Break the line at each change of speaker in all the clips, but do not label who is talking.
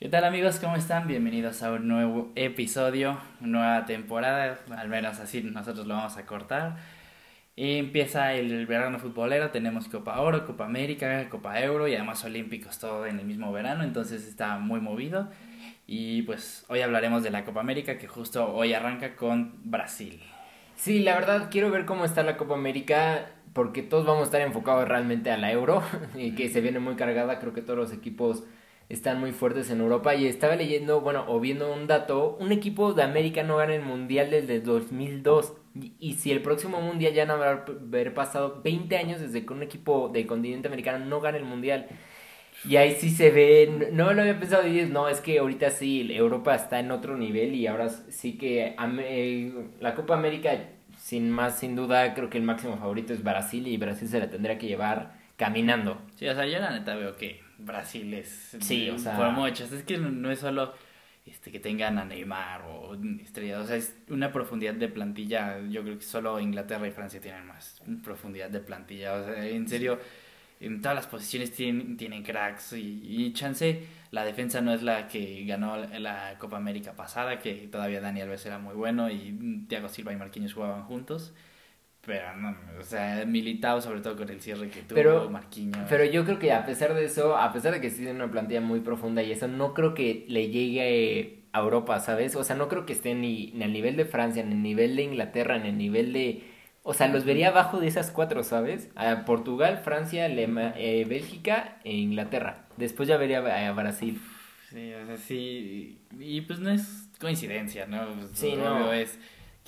¿Qué tal amigos? ¿Cómo están? Bienvenidos a un nuevo episodio, nueva temporada, al menos así nosotros lo vamos a cortar. Y empieza el verano futbolero, tenemos Copa Oro, Copa América, Copa Euro y además Olímpicos, todo en el mismo verano, entonces está muy movido. Y pues hoy hablaremos de la Copa América que justo hoy arranca con Brasil.
Sí, la verdad quiero ver cómo está la Copa América porque todos vamos a estar enfocados realmente a la Euro y que se viene muy cargada, creo que todos los equipos están muy fuertes en Europa y estaba leyendo, bueno, o viendo un dato, un equipo de América no gana el Mundial desde 2002 y, si el próximo Mundial ya no habrá haber pasado 20 años desde que un equipo del continente americano no gana el Mundial. Y ahí sí se ve, no lo había pensado y no, es que ahorita sí, Europa está en otro nivel y ahora sí que la Copa América, sin más, sin duda, creo que el máximo favorito es Brasil y Brasil se la tendría que llevar caminando.
Sí, o sea, yo la neta veo que Brasil es
sí, o sea,
por muchas. Es que no es solo este que tengan a Neymar o estrellas, o sea, es una profundidad de plantilla. Yo creo que solo Inglaterra y Francia tienen más profundidad de plantilla. O sea, en serio, en todas las posiciones tienen, tienen cracks y, chance. La defensa no es la que ganó la Copa América pasada, que todavía Daniel Alves era muy bueno y Thiago Silva y Marquinhos jugaban juntos. Pero no, o sea, militado sobre todo con el cierre que tuvo
pero,
Marquinhos.
Pero yo creo que a pesar de eso, a pesar de que sí tiene una plantilla muy profunda y eso, no creo que le llegue a Europa, ¿sabes? O sea, no creo que esté ni, ni al nivel de Francia, ni al nivel de Inglaterra, ni al nivel de... O sea, los vería abajo de esas cuatro, ¿sabes? A Portugal, Francia, eh, Bélgica e Inglaterra. Después ya vería a Brasil.
Sí, o sea, sí. Y pues no es coincidencia, ¿no?
Sí, no.
es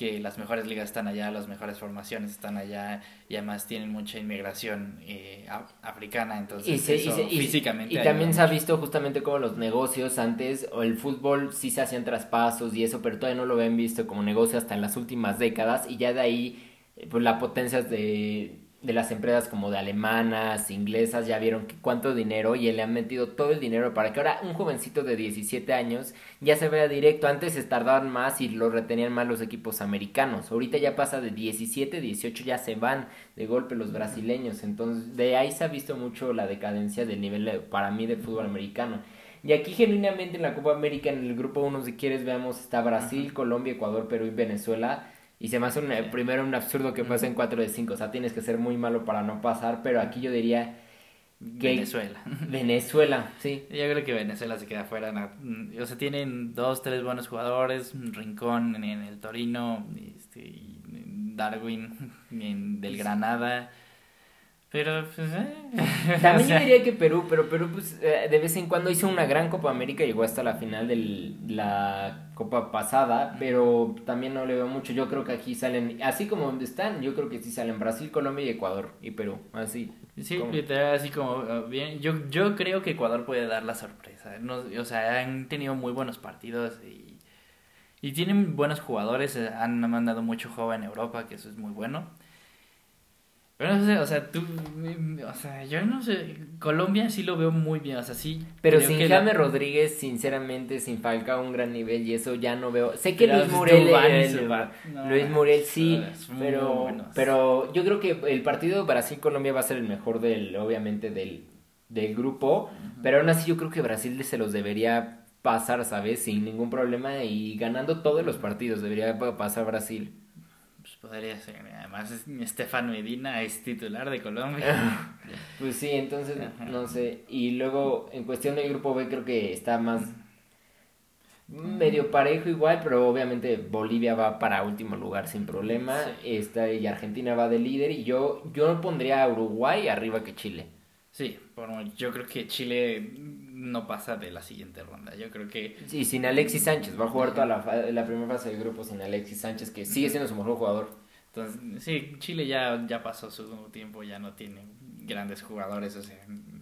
que las mejores ligas están allá, las mejores formaciones están allá y además tienen mucha inmigración eh, africana, entonces y físicamente...
Y, también se ha visto justamente como los negocios antes, o el fútbol sí se hacían traspasos y eso, pero todavía no lo habían visto como negocio hasta en las últimas décadas y ya de ahí eh, pues la potencia de de las empresas como de alemanas, inglesas, ya vieron que cuánto dinero y le han metido todo el dinero para que ahora un jovencito de 17 años ya se vea directo. Antes se tardaban más y lo retenían más los equipos americanos. Ahorita ya pasa de 17, 18 ya se van de golpe los brasileños. Entonces de ahí se ha visto mucho la decadencia del nivel para mí del fútbol americano. Y aquí genuinamente en la Copa América en el grupo 1 si quieres veamos está Brasil, Colombia, Ecuador, Perú y Venezuela y se me hace un, primero un absurdo que pase en 4 de 5. O sea, tienes que ser muy malo para no pasar. Pero aquí yo diría.
Venezuela.
Venezuela, sí.
Yo creo que Venezuela se queda fuera. O sea, tienen dos, tres buenos jugadores. Rincón en, el Torino. Este, Darwin en, del Granada. Pero, pues,
eh. También yo diría que Perú, pero Perú, pues, eh, de vez en cuando hizo una gran Copa América, llegó hasta la final de la Copa pasada, pero también no le veo mucho. Yo creo que aquí salen, así como donde están, yo creo que sí salen Brasil, Colombia y Ecuador, y Perú, así.
Sí, así como, ah, bien, yo, yo creo que Ecuador puede dar la sorpresa. No, o sea, han tenido muy buenos partidos y, y tienen buenos jugadores, eh, han mandado mucho juego en Europa, que eso es muy bueno. Pero no sé, o sea, tú, o sea, yo no sé, Colombia sí lo veo muy bien, o sea, sí.
Pero sin Jaime Rodríguez, sinceramente, sin Falca un gran nivel y eso ya no veo. Sé que Luis Murel, Luis Murel sí, pero, pero yo creo que el partido Brasil-Colombia va a ser el mejor del, obviamente, del, del grupo, pero aún así yo creo que Brasil se los debería pasar, ¿sabes? Sin ningún problema y ganando todos los partidos debería pasar Brasil.
Podría ser. Además, Estefan Medina es titular de Colombia.
pues sí, entonces, no sé. Y luego, en cuestión del grupo B, creo que está más medio parejo igual, pero obviamente Bolivia va para último lugar sin problema. Está, y Argentina va de líder. Y yo, yo pondría a Uruguay arriba que Chile.
Sí, yo creo que Chile no pasa de la siguiente ronda. Yo creo que.
Sí, sin Alexis Sánchez. Va a jugar toda la, la primera fase del grupo sin Alexis Sánchez, que sigue siendo su mejor jugador.
Entonces, sí, Chile ya, ya pasó su tiempo, ya no tiene grandes jugadores. O sea,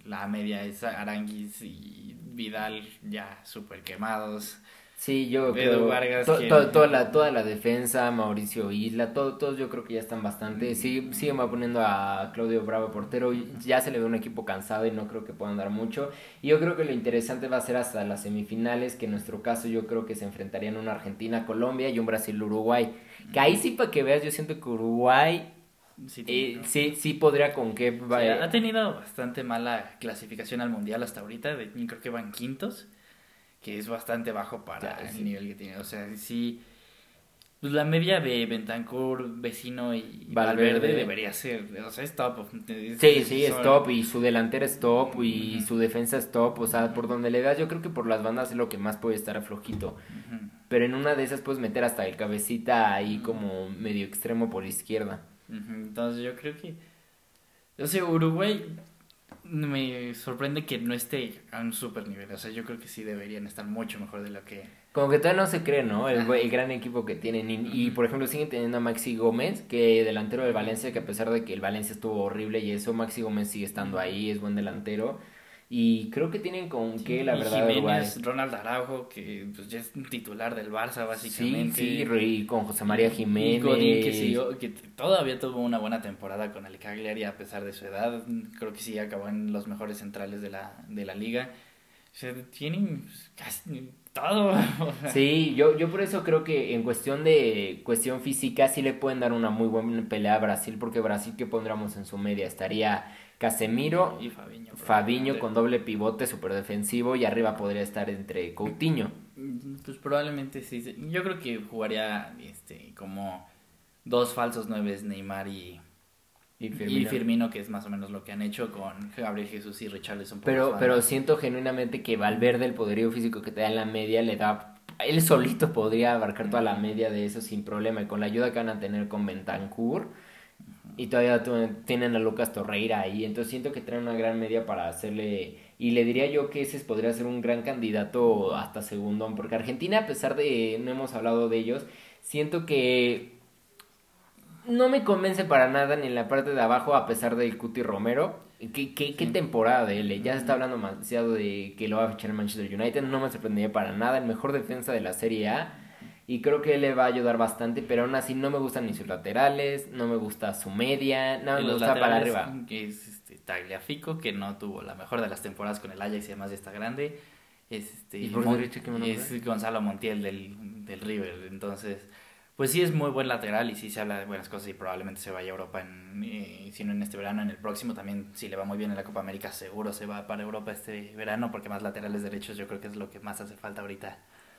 la media es Aranguis y Vidal ya súper quemados.
Sí, yo creo. Vargas, toda, la, toda la defensa, Mauricio Isla, todo, todos yo creo que ya están bastante. Sí, sí va poniendo a Claudio Bravo portero. Ya se le ve un equipo cansado y no creo que puedan dar mucho. Y yo creo que lo interesante va a ser hasta las semifinales, que en nuestro caso yo creo que se enfrentarían una Argentina-Colombia y un Brasil-Uruguay. Que ahí sí, para que veas, yo siento que Uruguay Sí, eh, sí, sí, podría con que...
ha tenido bastante mala clasificación al Mundial hasta ahorita, de, creo que van quintos. Que es bastante bajo para el nivel que tiene. O sea, sí, pues la media de Bentancur, Vecino y Valverde, debería ser, o sea, es top.
sí, sí, es top y su delantera es top y su defensa es top, o sea, por donde le das yo creo que por las bandas es lo que más puede estar flojito. Pero en una de esas puedes meter hasta el cabecita ahí como medio extremo por izquierda.
Entonces yo creo que, o sea, Uruguay me sorprende que no esté a un super nivel, o sea, yo creo que sí deberían estar mucho mejor de lo que
como que todavía no se cree, ¿no? El, el gran equipo que tienen. Y, por ejemplo, siguen teniendo a Maxi Gómez, que delantero del Valencia, que a pesar de que el Valencia estuvo horrible y eso, Maxi Gómez sigue estando ahí, es buen delantero. Y creo que tienen con qué, la verdad.
Jiménez, Ronald Araujo, que pues, ya es titular del Barça, básicamente.
Sí, sí, y con José María Jiménez.
Y que, siguió, que todavía tuvo una buena temporada con el Cagliari a pesar de su edad. Creo que sí acabó en los mejores centrales de la, de la liga. O sea, tienen pues, casi
Sí, yo, yo por eso creo que en cuestión de cuestión física sí le pueden dar una muy buena pelea a Brasil, porque Brasil que pondríamos en su media estaría Casemiro y Fabiño, Fabiño con doble pivote super defensivo y arriba podría estar entre Coutinho.
Pues probablemente sí. Yo creo que jugaría este como dos falsos nueves Neymar y y Firmino. que es más o menos lo que han hecho con Gabriel Jesús y Richarlison.
Pero, pero siento genuinamente que Valverde, el poderío físico que te da en la media, le da... Él solito podría abarcar toda la media de eso sin problema. Y con la ayuda que van a tener con Bentancur. Y todavía tienen a Lucas Torreira ahí. Entonces siento que traen una gran media para hacerle... Y le diría yo que ese podría ser un gran candidato hasta segundo. Porque Argentina, a pesar de... No hemos hablado de ellos. Siento que no me convence para nada ni en la parte de abajo, a pesar del Cuti Romero. ¿Qué, qué, qué temporada de él? Ya se está hablando demasiado de que lo va a fichar el Manchester United. No me sorprendería para nada. El mejor defensa de la Serie A. Y creo que él le va a ayudar bastante. Pero aún así no me gustan ni sus laterales. No me gusta su media. No me gusta para arriba.
Que es este, Tagliafico, que no tuvo la mejor de las temporadas con el Ajax y además ya está grande. Es, este, ¿Y por es Gonzalo Montiel del, del River. Entonces pues sí es muy buen lateral y sí se habla de buenas cosas y probablemente se vaya a Europa, en, eh, si no en este verano, en el próximo también, si le va muy bien en la Copa América, seguro se va para Europa este verano, porque más laterales derechos yo creo que es lo que más hace falta ahorita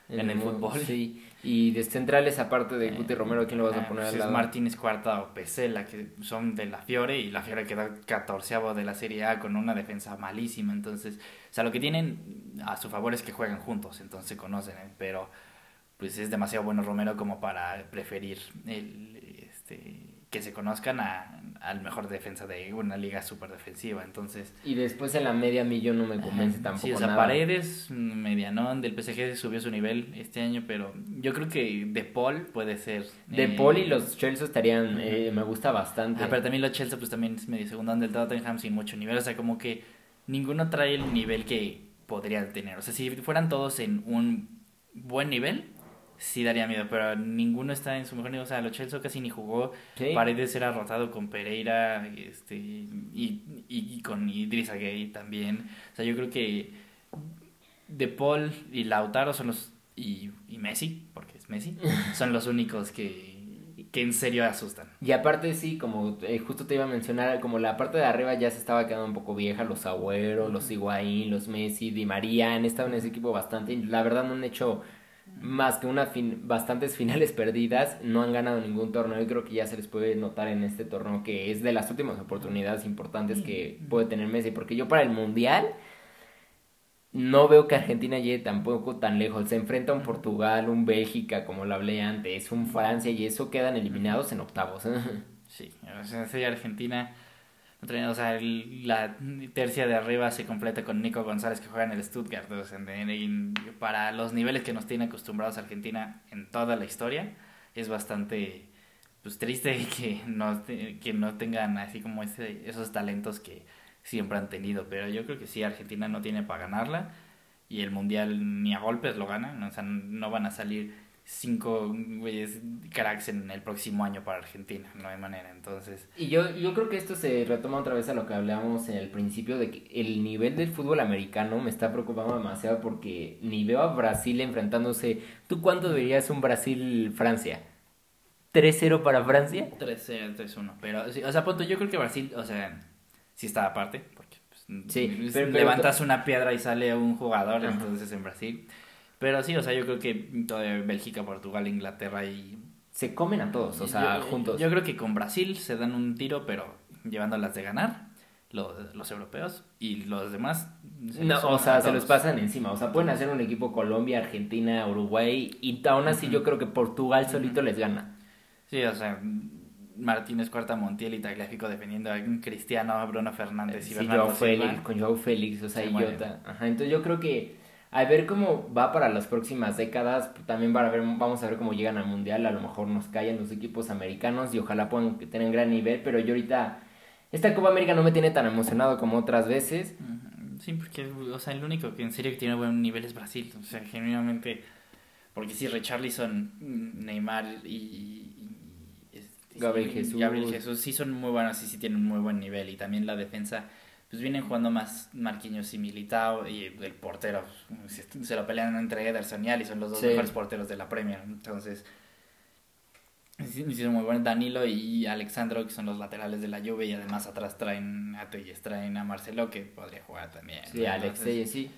en, el, fútbol.
Sí, y de centrales, aparte de Guti Romero, ¿quién lo vas a poner
pues
al lado?
Martínez Cuarta o Pesela, que son de la Fiore, y la Fiore queda catorceavo de la Serie A con una defensa malísima, entonces, o sea, lo que tienen a su favor es que juegan juntos, entonces se conocen, ¿eh? pero pues es demasiado bueno Romero como para preferir el, este, que se conozcan a, al mejor defensa de una liga súper defensiva, entonces...
Y después en la media millón no me convence tampoco Sí, o sea,
Paredes, medianón, del PSG subió su nivel este año, pero yo creo que De Paul puede ser...
De eh, Paul y los Chelsea estarían, eh, me gusta bastante.
Ah, pero también los Chelsea pues también es medio segundo del Tottenham sin mucho nivel, o sea, como que ninguno trae el nivel que podría tener, o sea, si fueran todos en un buen nivel sí daría miedo, pero ninguno está en su mejor nivel. O sea, Lo Chelsea casi ni jugó. Paredes era rotado con Pereira este, y, y, con Idrissa Gay también. O sea, yo creo que De Paul y Lautaro son los. Y, y Messi, porque es Messi, son los únicos que, que en serio asustan.
Y aparte sí, como eh, justo te iba a mencionar, como la parte de arriba ya se estaba quedando un poco vieja, los Agüero, los Higuaín, los Messi, Di María, han estado en ese equipo bastante, la verdad no han hecho más que una fin bastantes finales perdidas, no han ganado ningún torneo y creo que ya se les puede notar en este torneo que es de las últimas oportunidades importantes que puede tener Messi, porque yo para el Mundial no veo que Argentina llegue tampoco tan lejos, se enfrenta a un Portugal, un Bélgica, como lo hablé antes, un Francia y eso quedan eliminados en octavos.
sí, o sea, Argentina o sea, la tercia de arriba se completa con Nico González que juega en el Stuttgart. para los niveles que nos tiene acostumbrados Argentina en toda la historia, es bastante pues triste que no, que no tengan así como ese, esos talentos que siempre han tenido. Pero yo creo que sí, Argentina no tiene para ganarla y el Mundial ni a golpes lo gana. O sea, no van a salir cinco güeyes cracks en el próximo año para Argentina, no hay manera, entonces...
Y yo, yo creo que esto se retoma otra vez a lo que hablábamos en el principio, de que el nivel del fútbol americano me está preocupando demasiado porque ni veo a Brasil enfrentándose... ¿Tú cuánto verías un Brasil-Francia? ¿3-0 para Francia?
3-0, 3-1, pero, o sea, punto, yo creo que Brasil, o sea, sí está aparte, porque pues, sí, levantas una piedra y sale un jugador, entonces en Brasil Pero sí, o sea, yo creo que todavía Bélgica, Portugal, Inglaterra y...
Se comen a todos, o sea,
yo,
juntos.
Yo creo que con Brasil se dan un tiro, pero llevándolas de ganar los, los europeos y los demás...
No, o sea, se los pasan encima. O sea, pueden hacer un equipo Colombia, Argentina, Uruguay y aún así yo creo que Portugal solito les gana.
Sí, o sea, Martínez, Cuarta, Montiel y Tagliafico defendiendo a Cristiano, Bruno Fernández y
sí, Joao Félix, con Joao Félix, o sea. Ajá, entonces yo creo que a ver cómo va para las próximas décadas, también para ver, vamos a ver cómo llegan al Mundial, a lo mejor nos callan los equipos americanos y ojalá puedan tener gran nivel, pero yo ahorita, esta Copa América no me tiene tan emocionado como otras veces.
Sí, porque, o sea, el único que en serio que tiene buen nivel es Brasil, o sea, genuinamente, porque sí, Richarlison, Neymar y,
Gabriel Jesús.
Gabriel Jesús sí son muy buenos y sí tienen un muy buen nivel. Y también la defensa, pues vienen jugando más Marquinhos y Militao. Y el portero, se, lo pelean entre Ederson y son los dos mejores porteros de la Premier. Entonces, son muy buenos. Danilo y Alexandro, que son los laterales de la Juve. Y además atrás traen a Telles, traen a Marcelo, que podría jugar también.
Sí, Alex sí.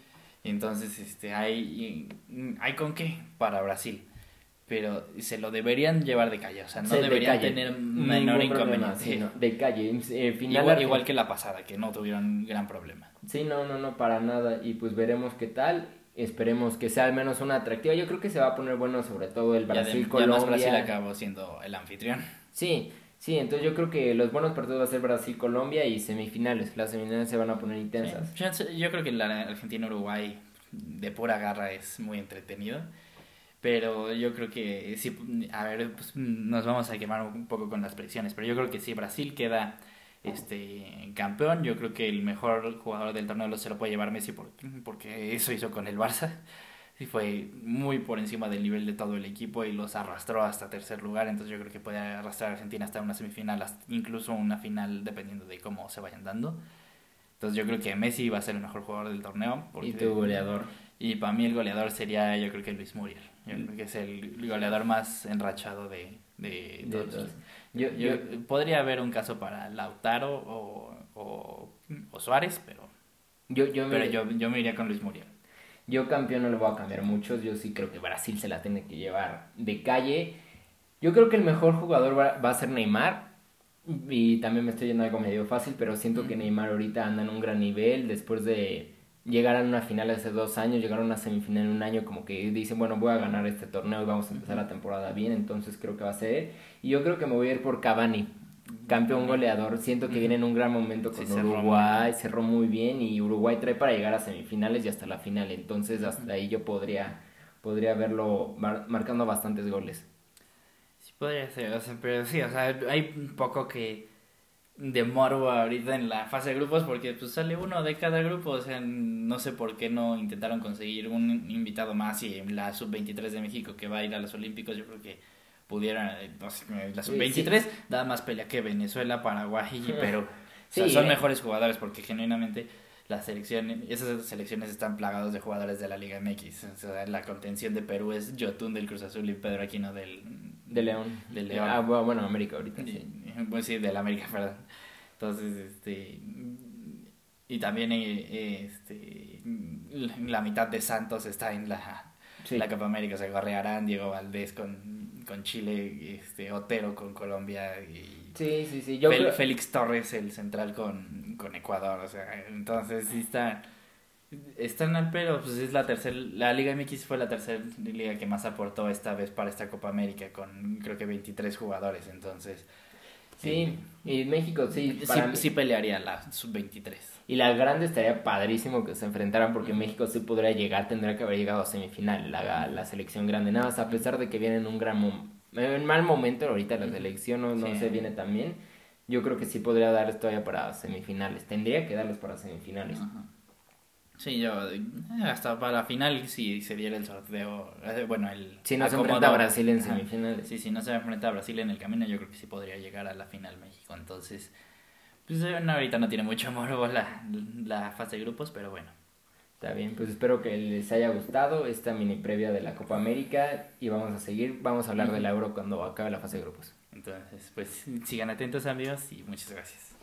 Entonces, este, hay, hay con qué para Brasil pero se lo deberían llevar de calle, o sea, no deberían tener menor inconveniente.
de calle, eh,
final igual, que la pasada, que no tuvieron gran problema.
Sí, no, no, no, para nada, y pues veremos qué tal, esperemos que sea al menos una atractiva, yo creo que se va a poner bueno sobre todo el Brasil-Colombia.
Brasil acabó siendo el anfitrión.
Sí, sí, entonces yo creo que los buenos partidos va a ser Brasil-Colombia y semifinales, las semifinales se van a poner intensas.
yo creo que la Argentina-Uruguay de pura garra es muy entretenido. Pero yo creo que sí, a ver, pues nos vamos a quemar un poco con las predicciones, pero yo creo que si Brasil queda este campeón, yo creo que el mejor jugador del torneo se lo puede llevar Messi porque eso hizo con el Barça. Sí fue muy por encima del nivel de todo el equipo y los arrastró hasta tercer lugar, entonces yo creo que puede arrastrar a Argentina hasta una semifinal, incluso una final dependiendo de cómo se vayan dando. Entonces yo creo que Messi va a ser el mejor jugador del torneo.
y tu goleador.
Y para mí el goleador sería yo creo que Luis Muriel. Yo creo que es el goleador más enrachado de, de, todos. Yo, yo, podría haber un caso para Lautaro o, o, Suárez, pero,
yo, yo,
pero me, yo, yo me iría con Luis Muriel.
Yo campeón no le voy a cambiar muchos, yo sí creo que Brasil se la tiene que llevar de calle. Yo creo que el mejor jugador va, va a ser Neymar. Y también me estoy yendo algo medio fácil, pero siento que Neymar ahorita anda en un gran nivel después de llegaron a una final hace dos años, llegaron a una semifinal en un año, como que dicen, bueno, voy a ganar este torneo y vamos a empezar la temporada bien, entonces creo que va a ser. Y yo creo que me voy a ir por Cavani, campeón goleador. Siento que viene en un gran momento con Uruguay, cerró muy bien y Uruguay trae para llegar a semifinales y hasta la final, entonces hasta ahí yo podría, podría verlo marcando bastantes goles.
Sí, podría ser, pero sí, o sea, hay un poco que de morbo ahorita en la fase de grupos porque pues sale uno de cada grupo, o sea, no sé por qué no intentaron conseguir un invitado más y la sub-23 de México que va a ir a los Olímpicos, yo creo que pudiera, no sé, la sub-23 da más pelea que Venezuela, Paraguay y Perú. son eh. mejores jugadores porque genuinamente las selecciones, esas selecciones están plagados de jugadores de la Liga MX. O sea, la contención de Perú es Yotun del Cruz Azul y Pedro Aquino del...
De León.
De León.
Ah, bueno, América ahorita, sí.
Pues sí, del América, perdón. Entonces, este... Y también eh, este, la mitad de Santos está en la, la Copa América. O sea, Gorrearán, Diego Valdés con, con Chile, este, Otero con Colombia y
Sí, sí, sí.
Yo Félix Torres, el central con, con Ecuador. O sea, entonces sí está. Están al pero, pues es la tercera. La Liga MX fue la tercera liga que más aportó esta vez para esta Copa América, con creo que 23 jugadores. Entonces.
Sí, y México sí.
sí, pelearía la sub-23.
Y la grande estaría padrísimo que se enfrentaran porque México sí podría llegar, tendría que haber llegado a semifinal, la, la selección grande. Nada más, a pesar de que vienen un gran en mal momento ahorita la selección no, no se viene tan bien. Yo creo que sí podría darles todavía para semifinales. Tendría que darles para semifinales.
Sí, yo eh, hasta para la final si se diera el sorteo, eh, bueno, el
si no se enfrenta a Brasil en semifinales.
Sí, si no se enfrenta a Brasil en el camino, yo creo que sí podría llegar a la final México. Entonces, pues eh, ahorita no tiene mucho amor la, la fase de grupos, pero bueno.
Está bien, pues espero que les haya gustado esta mini previa de la Copa América y vamos a seguir, vamos a hablar del euro cuando acabe la fase de grupos.
Entonces, pues sigan atentos amigos y muchas gracias.